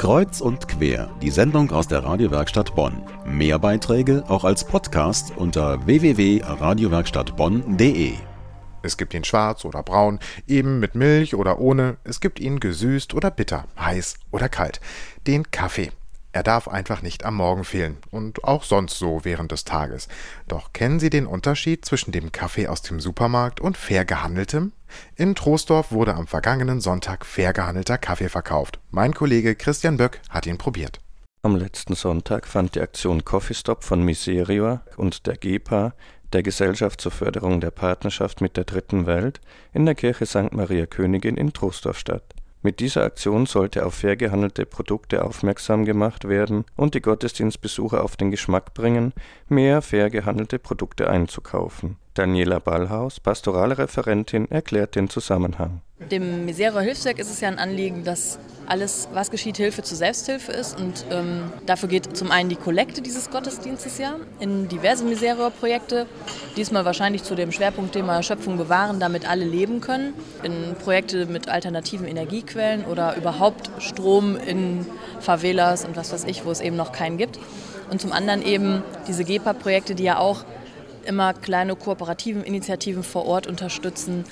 Kreuz und quer, die Sendung aus der Radiowerkstatt Bonn. Mehr Beiträge auch als Podcast unter www.radiowerkstattbonn.de. Es gibt ihn schwarz oder braun, eben mit Milch oder ohne, es gibt ihn gesüßt oder bitter, heiß oder kalt. Den Kaffee. Er darf einfach nicht am Morgen fehlen und auch sonst so während des Tages. Doch kennen Sie den Unterschied zwischen dem Kaffee aus dem Supermarkt und fair gehandeltem? In Troisdorf wurde am vergangenen Sonntag fair gehandelter Kaffee verkauft. Mein Kollege Christian Böck hat ihn probiert. Am letzten Sonntag fand die Aktion Coffee Stop von Miserior und der GEPA, der Gesellschaft zur Förderung der Partnerschaft mit der Dritten Welt, in der Kirche St. Maria Königin in Troisdorf statt. Mit dieser Aktion sollte auf fair gehandelte Produkte aufmerksam gemacht werden und die Gottesdienstbesucher auf den Geschmack bringen, mehr fair gehandelte Produkte einzukaufen. Daniela Ballhaus, pastorale Referentin, erklärt den Zusammenhang. Dem Misera Hilfswerk ist es ja ein Anliegen, dass alles, was geschieht, Hilfe zur Selbsthilfe ist. Und ähm, dafür geht zum einen die Kollekte dieses Gottesdienstes ja in diverse Misera-Projekte. Diesmal wahrscheinlich zu dem Schwerpunktthema Schöpfung bewahren, damit alle leben können. In Projekte mit alternativen Energiequellen oder überhaupt Strom in Favelas und was weiß ich, wo es eben noch keinen gibt. Und zum anderen eben diese GEPA-Projekte, die ja auch immer kleine kooperativen Initiativen vor Ort unterstützen,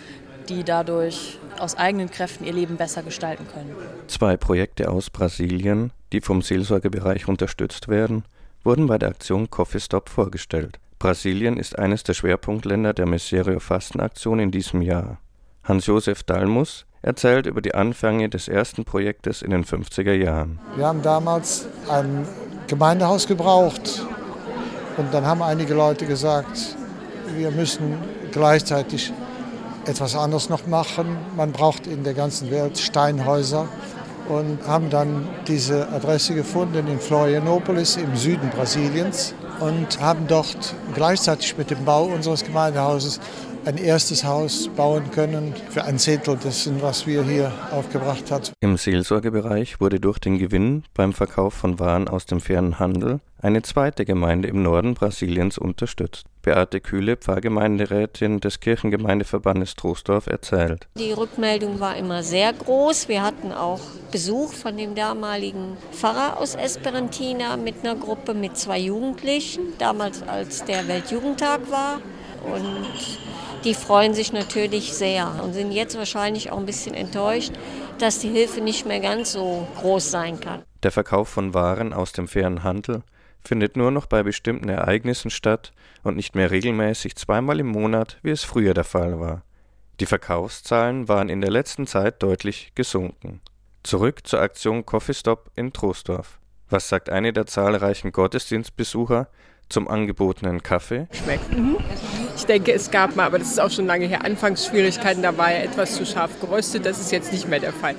die dadurch aus eigenen Kräften ihr Leben besser gestalten können. Zwei Projekte aus Brasilien, die vom Seelsorgebereich unterstützt werden, wurden bei der Aktion Coffee Stop vorgestellt. Brasilien ist eines der Schwerpunktländer der Miserio Fastenaktion in diesem Jahr. Hans-Josef Dalmus erzählt über die Anfänge des ersten Projektes in den 50er Jahren. Wir haben damals ein Gemeindehaus gebraucht und dann haben einige Leute gesagt, wir müssen gleichzeitig etwas anderes noch machen. Man braucht in der ganzen Welt Steinhäuser und haben dann diese Adresse gefunden in Florianopolis im Süden Brasiliens und haben dort gleichzeitig mit dem Bau unseres Gemeindehauses ein erstes Haus bauen können für ein Zehntel dessen, was wir hier aufgebracht haben. Im Seelsorgebereich wurde durch den Gewinn beim Verkauf von Waren aus dem fairen Handel eine zweite Gemeinde im Norden Brasiliens unterstützt. Beate Kühle, Pfarrgemeinderätin des Kirchengemeindeverbandes Troisdorf, erzählt. Die Rückmeldung war immer sehr groß. Wir hatten auch Besuch von dem damaligen Pfarrer aus Esperantina mit einer Gruppe mit zwei Jugendlichen, damals als der Weltjugendtag war. Und die freuen sich natürlich sehr und sind jetzt wahrscheinlich auch ein bisschen enttäuscht, dass die Hilfe nicht mehr ganz so groß sein kann. Der Verkauf von Waren aus dem fairen Handel findet nur noch bei bestimmten Ereignissen statt und nicht mehr regelmäßig zweimal im Monat, wie es früher der Fall war. Die Verkaufszahlen waren in der letzten Zeit deutlich gesunken. Zurück zur Aktion Coffee Stop in Troisdorf. Was sagt eine der zahlreichen Gottesdienstbesucher zum angebotenen Kaffee? Schmeckt. Mhm. Ich denke, es gab mal, aber das ist auch schon lange her, Anfangsschwierigkeiten. Da war er etwas zu scharf geröstet. Das ist jetzt nicht mehr der Fall.